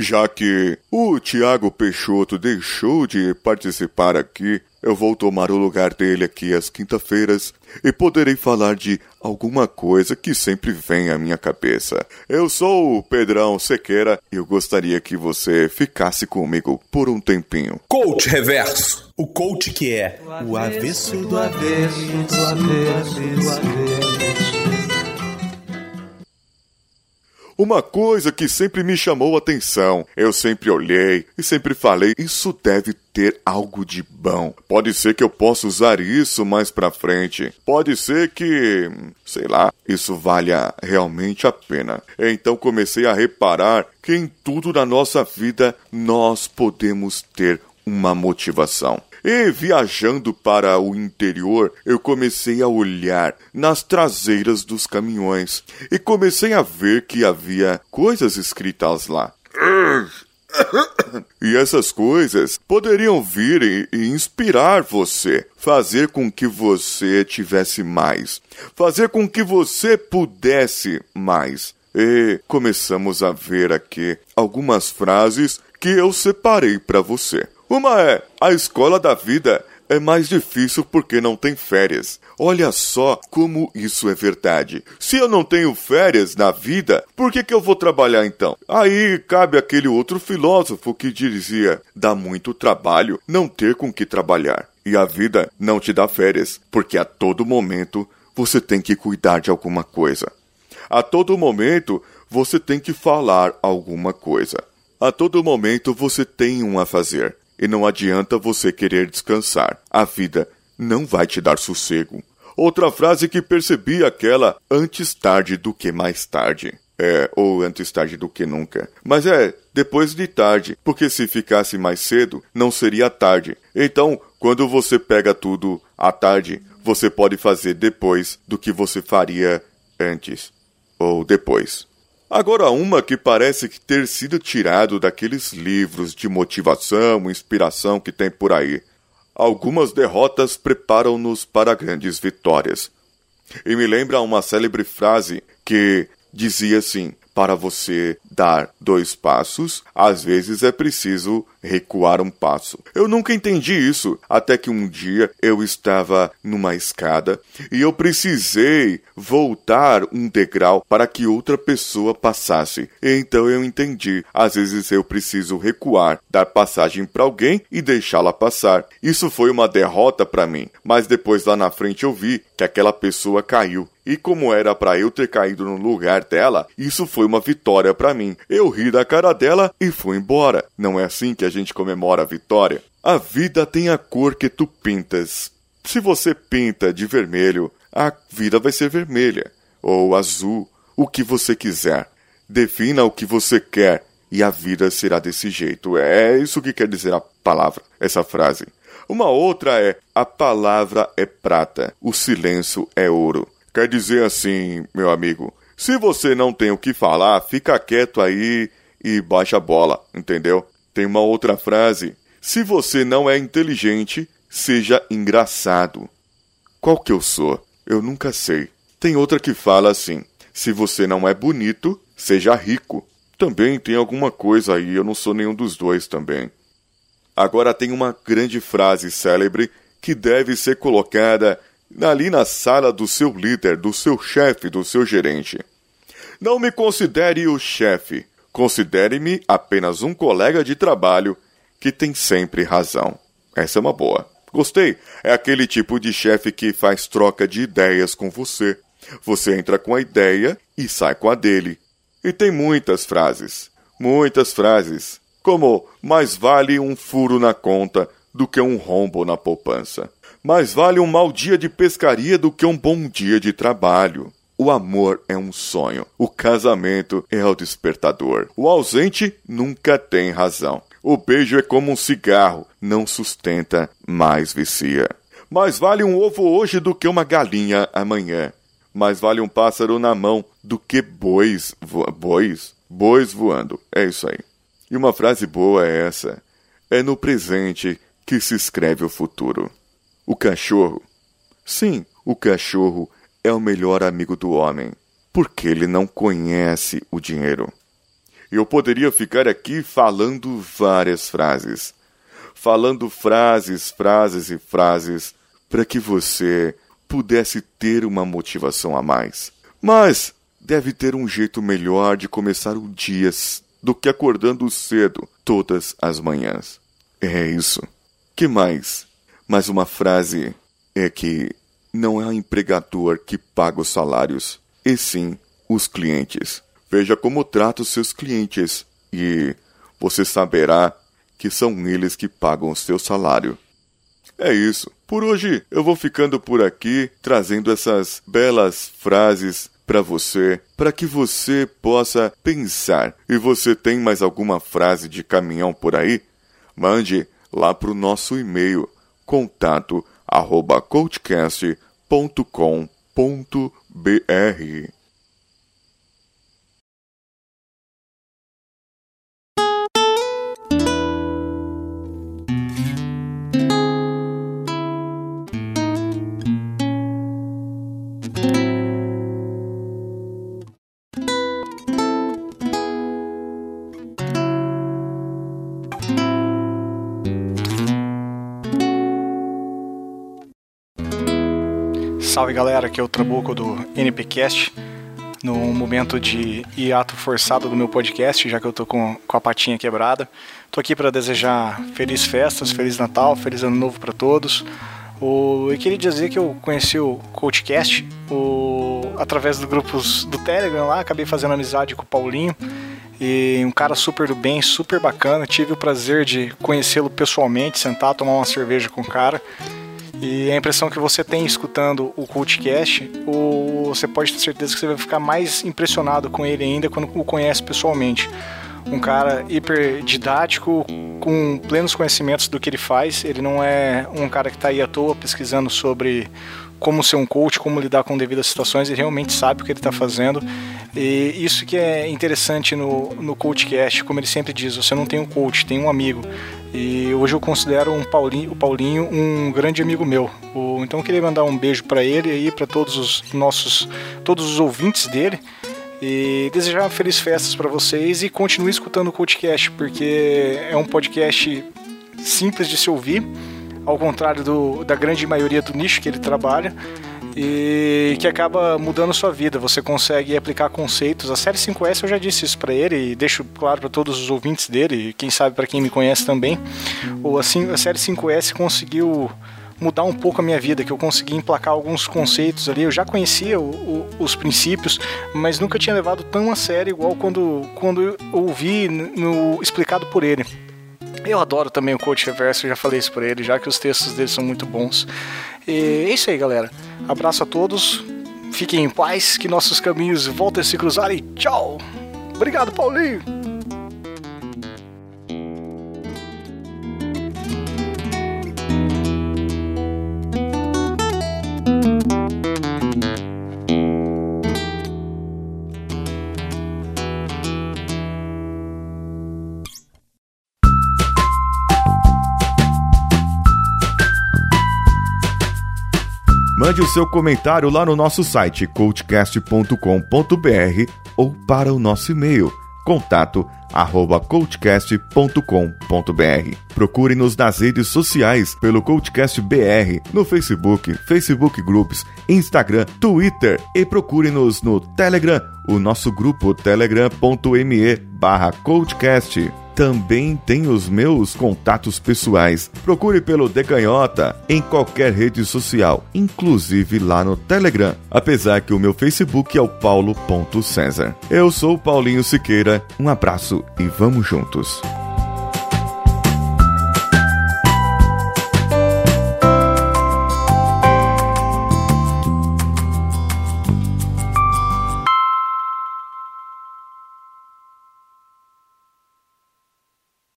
Já que o Tiago Peixoto deixou de participar aqui, eu vou tomar o lugar dele aqui às quinta-feiras e poderei falar de alguma coisa que sempre vem à minha cabeça. Eu sou o Pedrão Sequeira e eu gostaria que você ficasse comigo por um tempinho. Coach Reverso. O coach que é o avesso do avesso do avesso do avesso. Uma coisa que sempre me chamou a atenção, eu sempre olhei e sempre falei, isso deve ter algo de bom. Pode ser que eu possa usar isso mais pra frente. Pode ser que, sei lá, isso valha realmente a pena. Então comecei a reparar que em tudo na nossa vida nós podemos ter uma motivação. E viajando para o interior, eu comecei a olhar nas traseiras dos caminhões e comecei a ver que havia coisas escritas lá. E essas coisas poderiam vir e, inspirar você, fazer com que você tivesse mais, fazer com que você pudesse mais. E começamos a ver aqui algumas frases que eu separei para você. Uma é: a escola da vida é mais difícil porque não tem férias. Olha só como isso é verdade. Se eu não tenho férias na vida, por que, que eu vou trabalhar então? Aí cabe aquele outro filósofo que dizia: dá muito trabalho não ter com que trabalhar. E a vida não te dá férias, porque a todo momento você tem que cuidar de alguma coisa. A todo momento você tem que falar alguma coisa. A todo momento você tem um a fazer. E não adianta você querer descansar. A vida não vai te dar sossego. Outra frase que percebi aquela antes tarde do que mais tarde. É, ou antes tarde do que nunca. Mas é, depois de tarde, porque se ficasse mais cedo, não seria tarde. Então, quando você pega tudo à tarde, você pode fazer depois do que você faria antes ou depois. Agora, uma que parece ter sido tirado daqueles livros de motivação, inspiração que tem por aí. Algumas derrotas preparam-nos para grandes vitórias. E me lembra uma célebre frase que dizia assim: para você dar dois passos, às vezes é preciso recuar um passo. Eu nunca entendi isso, até que um dia eu estava numa escada e eu precisei voltar um degrau para que outra pessoa passasse. Então eu entendi. Às vezes eu preciso recuar, dar passagem para alguém e deixá-la passar. Isso foi uma derrota para mim, mas depois lá na frente eu vi que aquela pessoa caiu e como era para eu ter caído no lugar dela, isso foi uma vitória para mim. Eu ri da cara dela e fui embora. Não é assim que a gente comemora a vitória? A vida tem a cor que tu pintas. Se você pinta de vermelho, a vida vai ser vermelha ou azul, o que você quiser. Defina o que você quer e a vida será desse jeito. É isso que quer dizer a palavra, essa frase. Uma outra é: a palavra é prata, o silêncio é ouro. Quer dizer assim, meu amigo, se você não tem o que falar, fica quieto aí e baixa a bola, entendeu? Tem uma outra frase: se você não é inteligente, seja engraçado. Qual que eu sou? Eu nunca sei. Tem outra que fala assim: se você não é bonito, seja rico. Também tem alguma coisa aí, eu não sou nenhum dos dois também. Agora tem uma grande frase célebre que deve ser colocada ali na sala do seu líder, do seu chefe, do seu gerente. Não me considere o chefe, considere-me apenas um colega de trabalho que tem sempre razão. Essa é uma boa. Gostei. É aquele tipo de chefe que faz troca de ideias com você. Você entra com a ideia e sai com a dele. E tem muitas frases. Muitas frases. Como mais vale um furo na conta do que um rombo na poupança. Mais vale um mau dia de pescaria do que um bom dia de trabalho. O amor é um sonho. O casamento é o despertador. O ausente nunca tem razão. O beijo é como um cigarro, não sustenta, mas vicia. Mais vale um ovo hoje do que uma galinha amanhã. Mais vale um pássaro na mão do que bois, vo bois, bois voando. É isso aí. E uma frase boa é essa: é no presente que se escreve o futuro. O cachorro. Sim, o cachorro é o melhor amigo do homem, porque ele não conhece o dinheiro. Eu poderia ficar aqui falando várias frases. Falando frases, frases e frases para que você pudesse ter uma motivação a mais. Mas deve ter um jeito melhor de começar o dia do que acordando cedo todas as manhãs. É isso. Que mais? Mais uma frase é que não é o empregador que paga os salários, e sim os clientes. Veja como trata os seus clientes e você saberá que são eles que pagam o seu salário. É isso. Por hoje eu vou ficando por aqui trazendo essas belas frases para você, para que você possa pensar. E você tem mais alguma frase de caminhão por aí? Mande lá para o nosso e-mail contato arroba coachcast.com.br. Salve galera, aqui é o Trabuco do NPcast. No momento de hiato forçado do meu podcast, já que eu tô com, com a patinha quebrada. Tô aqui para desejar feliz festas, feliz Natal, feliz ano novo para todos. O, eu queria dizer que eu conheci o CoachCast o, através dos grupos do Telegram lá, acabei fazendo amizade com o Paulinho. E um cara super do bem, super bacana. Tive o prazer de conhecê-lo pessoalmente, sentar, tomar uma cerveja com o cara. E a impressão que você tem escutando o Cultcast, você pode ter certeza que você vai ficar mais impressionado com ele ainda quando o conhece pessoalmente. Um cara hiper didático, com plenos conhecimentos do que ele faz. Ele não é um cara que está aí à toa pesquisando sobre como ser um coach, como lidar com devidas situações, ele realmente sabe o que ele está fazendo. E isso que é interessante no, no CoachCast, como ele sempre diz, você não tem um coach, tem um amigo. E hoje eu considero um Paulinho, o Paulinho um grande amigo meu. Então eu queria mandar um beijo para ele e para todos os nossos, todos os ouvintes dele. E desejar felizes festas para vocês e continue escutando o CoachCast, porque é um podcast simples de se ouvir ao contrário do, da grande maioria do nicho que ele trabalha, e que acaba mudando sua vida. Você consegue aplicar conceitos. A série 5S eu já disse isso para ele e deixo claro para todos os ouvintes dele, e quem sabe para quem me conhece também. Ou assim, a série 5S conseguiu mudar um pouco a minha vida, que eu consegui emplacar alguns conceitos ali. Eu já conhecia o, o, os princípios, mas nunca tinha levado tão a sério igual quando, quando eu ouvi no, explicado por ele. Eu adoro também o Coach Reverso, já falei isso pra ele, já que os textos dele são muito bons. E é isso aí, galera. Abraço a todos, fiquem em paz, que nossos caminhos voltem a se cruzar e tchau! Obrigado, Paulinho! Mande o seu comentário lá no nosso site coachcast.com.br ou para o nosso e-mail contato arroba. Procure-nos nas redes sociais pelo Coachcast BR, no Facebook, Facebook Groups, Instagram, Twitter e procure-nos no Telegram, o nosso grupo telegram.me barra também tem os meus contatos pessoais. Procure pelo Decanhota em qualquer rede social, inclusive lá no Telegram, apesar que o meu Facebook é o paulo.cesar. Eu sou Paulinho Siqueira, um abraço e vamos juntos.